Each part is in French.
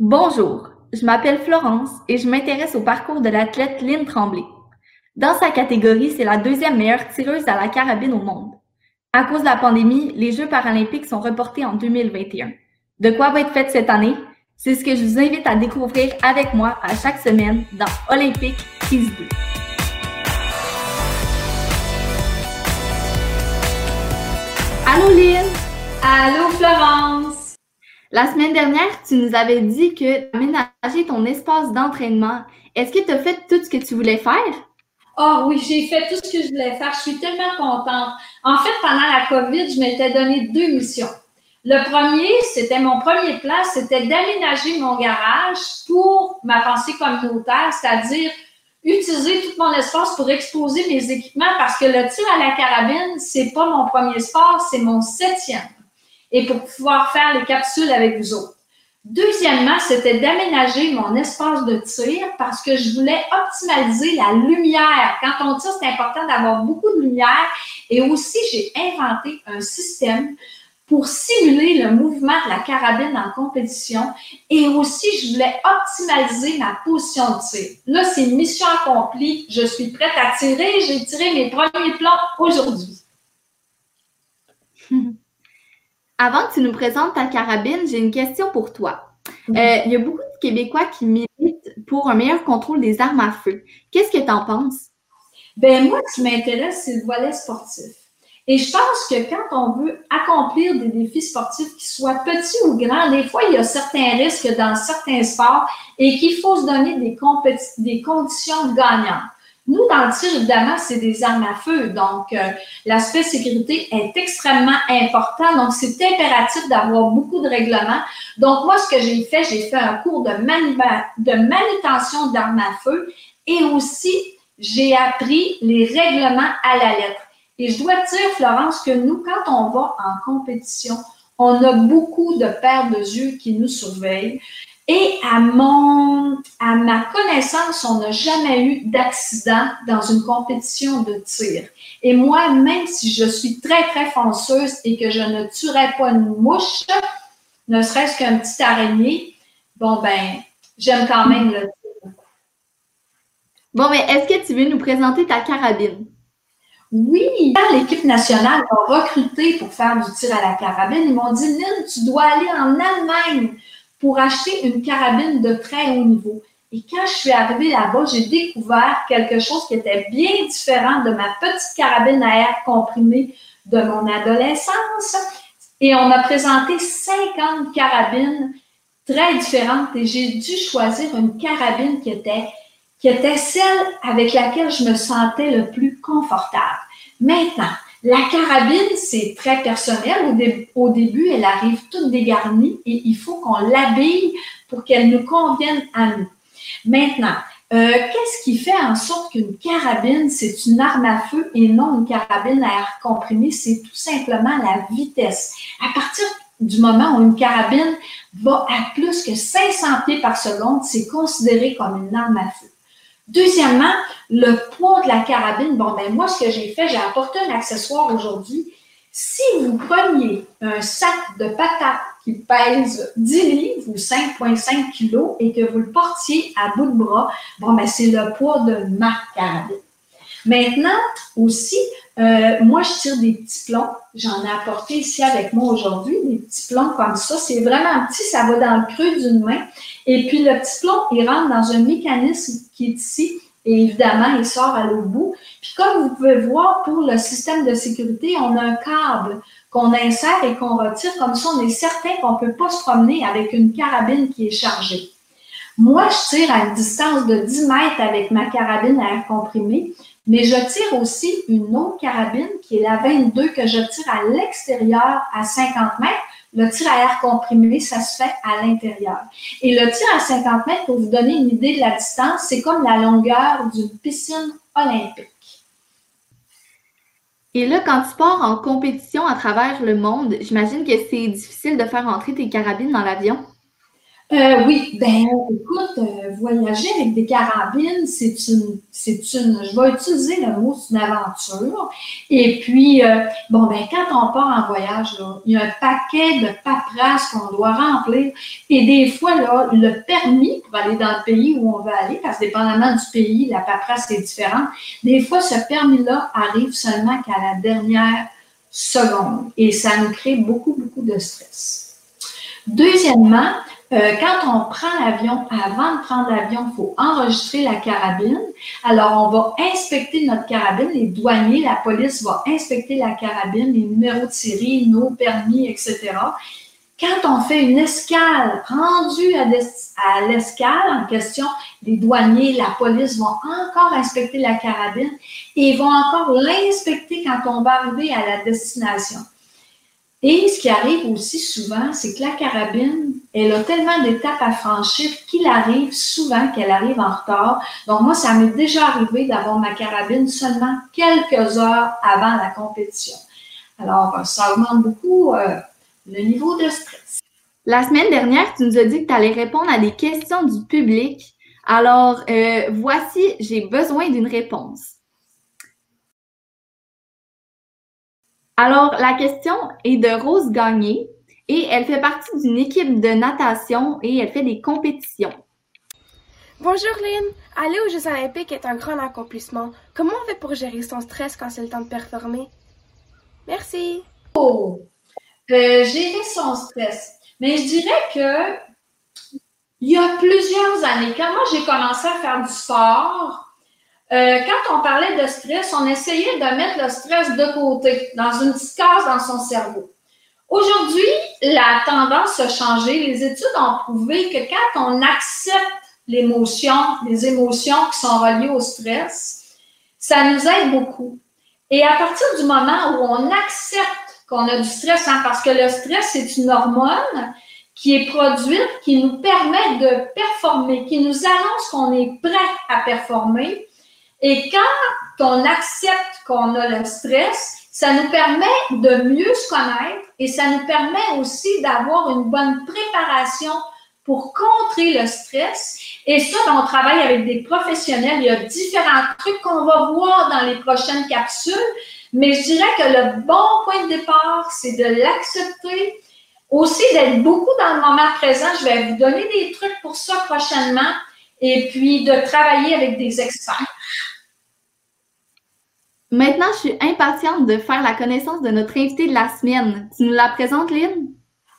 Bonjour, je m'appelle Florence et je m'intéresse au parcours de l'athlète Lynn Tremblay. Dans sa catégorie, c'est la deuxième meilleure tireuse à la carabine au monde. À cause de la pandémie, les Jeux paralympiques sont reportés en 2021. De quoi va être faite cette année? C'est ce que je vous invite à découvrir avec moi à chaque semaine dans Olympique Prise 2. Allô Lynn! Allô Florence! La semaine dernière, tu nous avais dit que tu aménagé ton espace d'entraînement. Est-ce que tu as fait tout ce que tu voulais faire? Oh oui, j'ai fait tout ce que je voulais faire. Je suis tellement contente. En fait, pendant la COVID, je m'étais donné deux missions. Le premier, c'était mon premier plan, c'était d'aménager mon garage pour ma pensée communautaire, c'est-à-dire utiliser tout mon espace pour exposer mes équipements parce que le tir à la carabine, c'est pas mon premier sport, c'est mon septième et pour pouvoir faire les capsules avec vous autres. Deuxièmement, c'était d'aménager mon espace de tir parce que je voulais optimaliser la lumière. Quand on tire, c'est important d'avoir beaucoup de lumière. Et aussi, j'ai inventé un système pour simuler le mouvement de la carabine en compétition. Et aussi, je voulais optimaliser ma position de tir. Là, c'est mission accomplie. Je suis prête à tirer. J'ai tiré mes premiers plans aujourd'hui. Avant que tu nous présentes ta carabine, j'ai une question pour toi. Euh, il y a beaucoup de Québécois qui militent pour un meilleur contrôle des armes à feu. Qu'est-ce que tu en penses? Ben moi, ce qui m'intéresse, c'est le volet sportif. Et je pense que quand on veut accomplir des défis sportifs, qui soient petits ou grands, des fois, il y a certains risques dans certains sports et qu'il faut se donner des, des conditions gagnantes. Nous, dans le tir, évidemment, c'est des armes à feu. Donc, euh, l'aspect sécurité est extrêmement important. Donc, c'est impératif d'avoir beaucoup de règlements. Donc, moi, ce que j'ai fait, j'ai fait un cours de, de manutention d'armes à feu et aussi, j'ai appris les règlements à la lettre. Et je dois dire, Florence, que nous, quand on va en compétition, on a beaucoup de paires de yeux qui nous surveillent. Et à mon, à ma connaissance, on n'a jamais eu d'accident dans une compétition de tir. Et moi, même si je suis très, très fonceuse et que je ne tuerais pas une mouche, ne serait-ce qu'un petit araignée, bon, ben, j'aime quand même le tir. Bon, mais est-ce que tu veux nous présenter ta carabine? Oui, quand l'équipe nationale m'a recruté pour faire du tir à la carabine, ils m'ont dit, Lynn, tu dois aller en Allemagne pour acheter une carabine de très haut niveau. Et quand je suis arrivée là-bas, j'ai découvert quelque chose qui était bien différent de ma petite carabine à air comprimé de mon adolescence. Et on m'a présenté 50 carabines très différentes et j'ai dû choisir une carabine qui était, qui était celle avec laquelle je me sentais le plus confortable. Maintenant, la carabine, c'est très personnel. Au, début, elle arrive toute dégarnie et il faut qu'on l'habille pour qu'elle nous convienne à nous. Maintenant, euh, qu'est-ce qui fait en sorte qu'une carabine, c'est une arme à feu et non une carabine à air comprimé? C'est tout simplement la vitesse. À partir du moment où une carabine va à plus que 500 pieds par seconde, c'est considéré comme une arme à feu. Deuxièmement, le poids de la carabine. Bon, ben moi, ce que j'ai fait, j'ai apporté un accessoire aujourd'hui. Si vous preniez un sac de patates qui pèse 10 livres ou 5,5 kilos et que vous le portiez à bout de bras, bon, ben c'est le poids de ma carabine. Maintenant, aussi, euh, moi, je tire des petits plombs. J'en ai apporté ici avec moi aujourd'hui, des petits plombs comme ça. C'est vraiment petit, ça va dans le creux d'une main. Et puis, le petit plomb, il rentre dans un mécanisme qui est ici. Et évidemment, il sort à l'autre bout. Puis comme vous pouvez voir, pour le système de sécurité, on a un câble qu'on insère et qu'on retire. Comme ça, on est certain qu'on ne peut pas se promener avec une carabine qui est chargée. Moi, je tire à une distance de 10 mètres avec ma carabine à air comprimé. Mais je tire aussi une autre carabine qui est la 22 que je tire à l'extérieur à 50 mètres. Le tir à air comprimé, ça se fait à l'intérieur. Et le tir à 50 mètres, pour vous donner une idée de la distance, c'est comme la longueur d'une piscine olympique. Et là, quand tu pars en compétition à travers le monde, j'imagine que c'est difficile de faire entrer tes carabines dans l'avion? Euh, oui, ben écoute, euh, voyager avec des carabines, c'est une, c'est une, je vais utiliser le mot, c'est une aventure. Et puis, euh, bon, ben quand on part en voyage, il y a un paquet de paperasse qu'on doit remplir. Et des fois, là, le permis pour aller dans le pays où on veut aller, parce que dépendamment du pays, la paperasse est différente. Des fois, ce permis-là arrive seulement qu'à la dernière seconde. Et ça nous crée beaucoup, beaucoup de stress. Deuxièmement, euh, quand on prend l'avion, avant de prendre l'avion, il faut enregistrer la carabine. Alors, on va inspecter notre carabine. Les douaniers, la police va inspecter la carabine, les numéros de série, nos permis, etc. Quand on fait une escale rendue à, l'escale en question, les douaniers, la police vont encore inspecter la carabine et vont encore l'inspecter quand on va arriver à la destination. Et ce qui arrive aussi souvent, c'est que la carabine, elle a tellement d'étapes à franchir qu'il arrive souvent qu'elle arrive en retard. Donc moi, ça m'est déjà arrivé d'avoir ma carabine seulement quelques heures avant la compétition. Alors, ça augmente beaucoup euh, le niveau de stress. La semaine dernière, tu nous as dit que tu allais répondre à des questions du public. Alors, euh, voici, j'ai besoin d'une réponse. Alors, la question est de Rose Gagné et elle fait partie d'une équipe de natation et elle fait des compétitions. Bonjour Lynn, aller aux Jeux olympiques est un grand accomplissement. Comment on fait pour gérer son stress quand c'est le temps de performer? Merci. Oh, euh, gérer son stress. Mais je dirais que il y a plusieurs années, quand moi j'ai commencé à faire du sport, euh, quand on parlait de stress, on essayait de mettre le stress de côté, dans une petite case dans son cerveau. Aujourd'hui, la tendance a changé. Les études ont prouvé que quand on accepte l'émotion, les émotions qui sont reliées au stress, ça nous aide beaucoup. Et à partir du moment où on accepte qu'on a du stress, hein, parce que le stress, c'est une hormone qui est produite, qui nous permet de performer, qui nous annonce qu'on est prêt à performer, et quand on accepte qu'on a le stress, ça nous permet de mieux se connaître et ça nous permet aussi d'avoir une bonne préparation pour contrer le stress. Et ça, ben, on travaille avec des professionnels. Il y a différents trucs qu'on va voir dans les prochaines capsules. Mais je dirais que le bon point de départ, c'est de l'accepter. Aussi, d'être beaucoup dans le moment présent. Je vais vous donner des trucs pour ça prochainement. Et puis, de travailler avec des experts. Maintenant, je suis impatiente de faire la connaissance de notre invitée de la semaine. Tu nous la présentes, Lynn?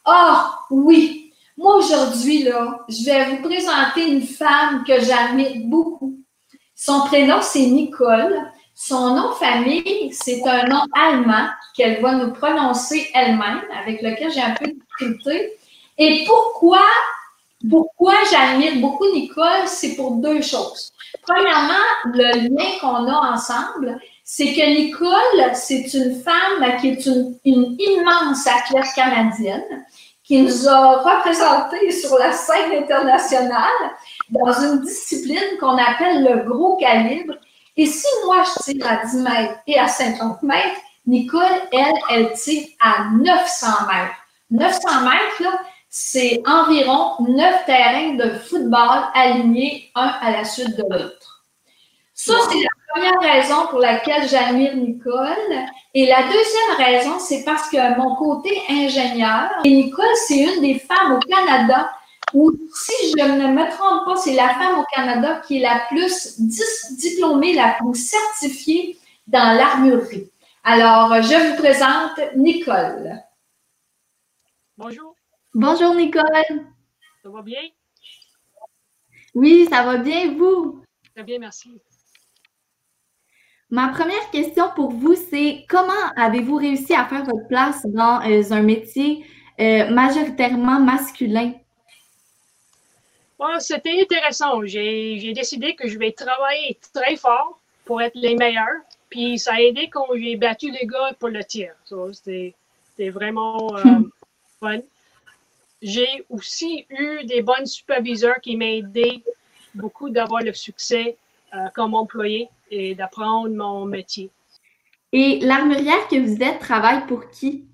Ah, oui. Moi, aujourd'hui, là, je vais vous présenter une femme que j'admire beaucoup. Son prénom, c'est Nicole. Son nom de famille, c'est un nom allemand qu'elle va nous prononcer elle-même, avec lequel j'ai un peu de Et pourquoi, pourquoi j'admire beaucoup Nicole? C'est pour deux choses. Premièrement, le lien qu'on a ensemble, c'est que Nicole, c'est une femme qui est une, immense athlète canadienne qui nous a représentés sur la scène internationale dans une discipline qu'on appelle le gros calibre. Et si moi, je tire à 10 mètres et à 50 mètres, Nicole, elle, elle tire à 900 mètres. 900 mètres, c'est environ 9 terrains de football alignés un à la suite de l'autre. Ça, c'est la première raison pour laquelle j'admire Nicole. Et la deuxième raison, c'est parce que mon côté ingénieur, et Nicole, c'est une des femmes au Canada où, si je ne me trompe pas, c'est la femme au Canada qui est la plus diplômée, la plus certifiée dans l'armurerie. Alors, je vous présente Nicole. Bonjour. Bonjour, Nicole. Ça va bien? Oui, ça va bien, vous? Très bien, merci. Ma première question pour vous, c'est comment avez-vous réussi à faire votre place dans euh, un métier euh, majoritairement masculin? C'était intéressant. J'ai décidé que je vais travailler très fort pour être les meilleurs. Puis ça a aidé quand j'ai battu les gars pour le tir. C'était vraiment euh, fun. J'ai aussi eu des bons superviseurs qui m'ont aidé beaucoup d'avoir le succès comme employé et d'apprendre mon métier. Et l'armurière que vous êtes travaille pour qui?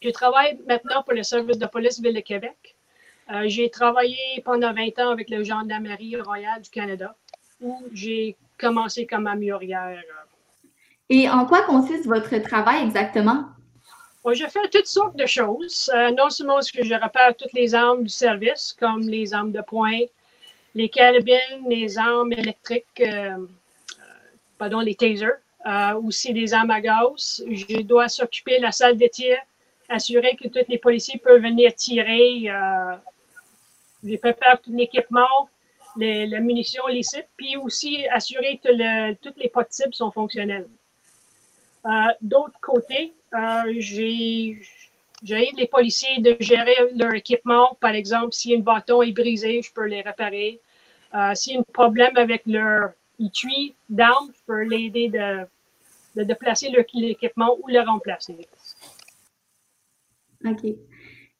Je travaille maintenant pour le service de police Ville de Québec. Euh, j'ai travaillé pendant 20 ans avec le Gendarmerie royale du Canada, où j'ai commencé comme améliorière. Et en quoi consiste votre travail exactement? je fais toutes sortes de choses. Euh, non seulement ce que je répare toutes les armes du service, comme les armes de poing, les carabines, les armes électriques, euh, pardon, les tasers, aussi les armes à gaz. Je dois s'occuper de la salle de tir, assurer que tous les policiers peuvent venir tirer j'ai préparé tout l'équipement, les, la munition licite, puis aussi assurer que le, toutes les potes cibles sont fonctionnelles. Euh, D'autre côté, euh, j'ai j'aide les policiers de gérer leur équipement. Par exemple, si un bâton est brisé, je peux les réparer. Euh, S'il y a un problème avec leur étui d'armes, je peux l'aider de, de déplacer l'équipement ou le remplacer. OK.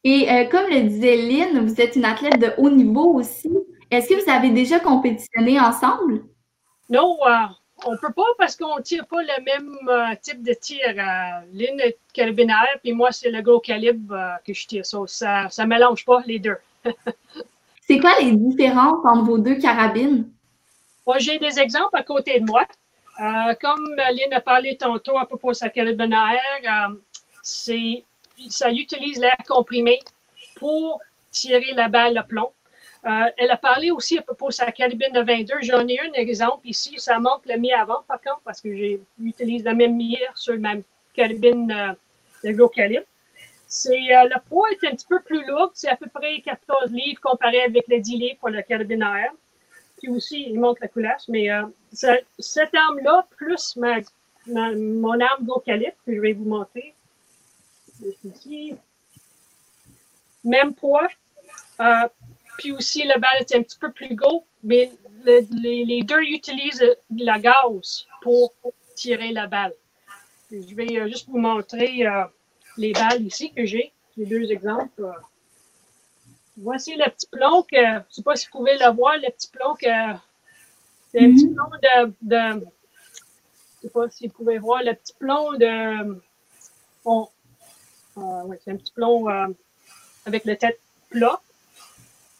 Et euh, comme le disait Lynn, vous êtes une athlète de haut niveau aussi. Est-ce que vous avez déjà compétitionné ensemble? Non, euh, on ne peut pas parce qu'on ne tire pas le même euh, type de tir. Lynn est carabinaire, puis moi, c'est le gros calibre que je tire. Ça ne mélange pas les deux. c'est quoi les différences entre vos deux carabines? Moi, j'ai des exemples à côté de moi. comme Lynn a parlé tantôt à propos de sa carabinaire, c'est ça utilise l'air comprimé pour tirer la balle de plomb. Euh, elle a parlé aussi à propos de sa carabine de 22. J'en ai un exemple ici. Ça manque le mi avant, par contre, parce que j'utilise la même mire sur ma carabine euh, de gros. C'est, euh, le poids est un petit peu plus lourd. C'est à peu près 14 livres comparé avec les 10 livres pour la carabine à air. Puis aussi, il manque la coulage. Mais cette arme-là, plus mon arme gros que je vais vous montrer, ici. Même poids. Puis aussi, le balle est un petit peu plus gros, mais les, deux utilisent la gaz pour tirer la balle. Je vais euh, juste vous montrer euh, les balles ici que j'ai, les deux exemples. Voici le petit plomb que, je ne sais pas si vous pouvez le voir, le petit plomb que, c'est un petit mm-hmm. plomb de, de, je ne sais pas si vous pouvez voir le petit plomb de, euh, c'est un petit plomb euh, avec le tête plat.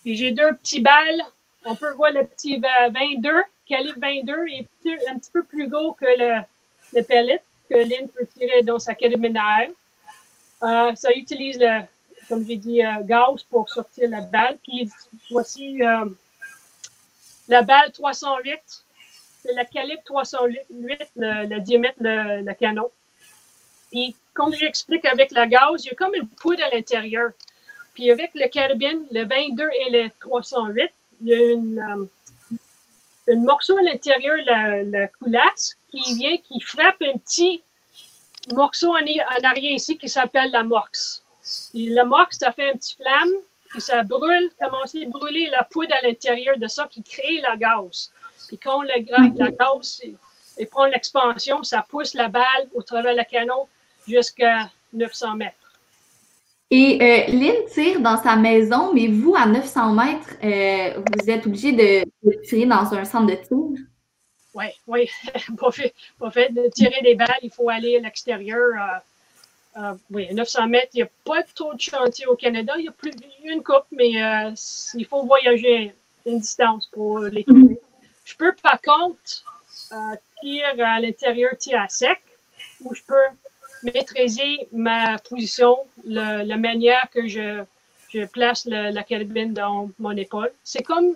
Et j'ai deux petits balles. On peut voir le petit 22, calibre 22, est un petit peu plus gros que le, le pellet que Lynn peut tirer dans sa carabinaire. Euh, ça utilise, le, comme j'ai dit, gaz pour sortir la balle. Puis voici la balle 308. C'est la calibre 308, le, le diamètre, le, le canon. Puis comme j'explique avec la gaz, il y a comme une poudre à l'intérieur. Puis avec le carabine, le 22 et le 308, il y a une, euh, morceau à l'intérieur, la, la coulasse, qui vient, qui frappe un petit morceau en, en arrière ici qui s'appelle la morxe. Et la morxe, ça fait un petit flamme, puis ça brûle, commence à brûler la poudre à l'intérieur de ça qui crée la gaz. Puis quand le, la gaz et prend l'expansion, ça pousse la balle au travers du canon jusqu'à 900 mètres. Et euh, Lynn tire dans sa maison, mais vous, à 900 mètres, euh, vous êtes obligé de, tirer dans un centre de tir? Oui, oui. pas, fait, fait de tirer des balles, il faut aller à l'extérieur. Euh, euh oui, à 900 mètres, il n'y a pas trop de chantier au Canada. Il y a plus une coupe, mais il faut voyager une distance pour les mhm. trouver. Je peux, par contre, tirer à l'intérieur, tirer à sec, ou je peux maîtriser ma position, la manière que je, je place la carabine dans mon épaule. C'est comme,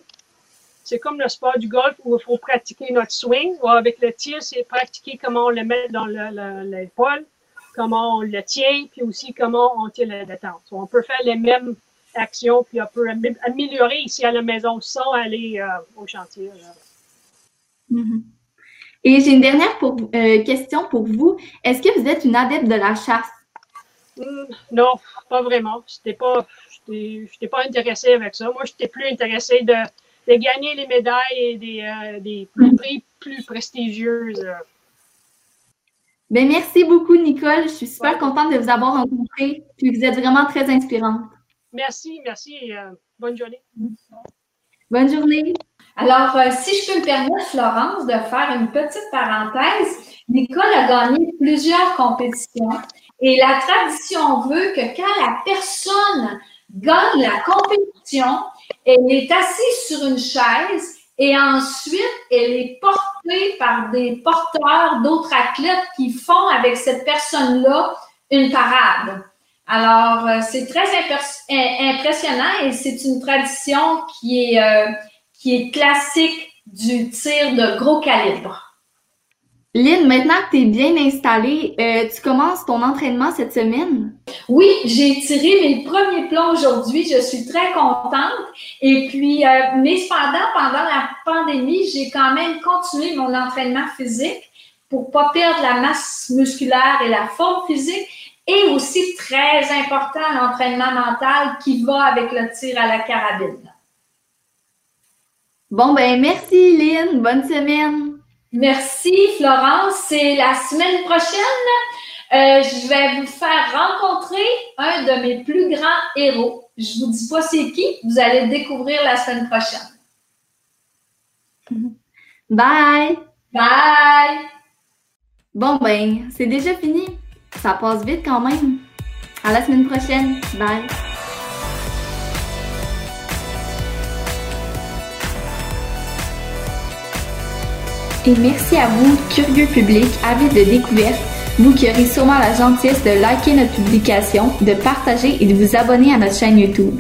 c'est comme le sport du golf où il faut pratiquer notre swing. Ou avec le tir, c'est pratiquer comment on le met dans l'épaule, comment on le tient, puis aussi comment on tire la détente. On peut faire les mêmes actions, puis on peut améliorer ici à la maison sans aller euh, au chantier. Mm-hmm. Et j'ai une dernière euh, question pour vous. Est-ce que vous êtes une adepte de la chasse? Hmm, non, pas vraiment. Je n'étais pas, pas intéressée avec ça. Moi, j'étais plus intéressée de, gagner les médailles et des, euh, des prix plus prestigieux. Ben, merci beaucoup, Nicole. Je suis super contente de vous avoir rencontré. Puis vous êtes vraiment très inspirante. Merci, merci. Et, euh, bonne journée. Bonne journée. Alors, euh, si je peux me permettre, Florence, de faire une petite parenthèse, Nicole a gagné plusieurs compétitions et la tradition veut que quand la personne gagne la compétition. Elle est assise sur une chaise et ensuite, elle est portée par des porteurs d'autres athlètes qui font avec cette personne-là une parade. Alors, euh, c'est très impressionnant et c'est une tradition qui est, euh, qui est classique du tir de gros calibre. Lynn, maintenant que tu es bien installée, euh, tu commences ton entraînement cette semaine? Oui, j'ai tiré mes premiers plans aujourd'hui. Je suis très contente. Et puis, euh, mais cependant, pendant la pandémie, j'ai quand même continué mon entraînement physique pour pas perdre la masse musculaire et la forme physique. Et aussi, très important, l'entraînement mental qui va avec le tir à la carabine. Bon, ben merci Lynn. Bonne semaine. Merci Florence. C'est la semaine prochaine. Euh, je vais vous faire rencontrer un de mes plus grands héros. Je vous dis pas c'est qui, vous allez le découvrir la semaine prochaine. Bye. Bye. Bon ben, c'est déjà fini. Ça passe vite quand même. À la semaine prochaine. Bye. Et merci à vous, curieux public, avis de découverte, vous qui aurez sûrement la gentillesse de liker notre publication, de partager et de vous abonner à notre chaîne YouTube.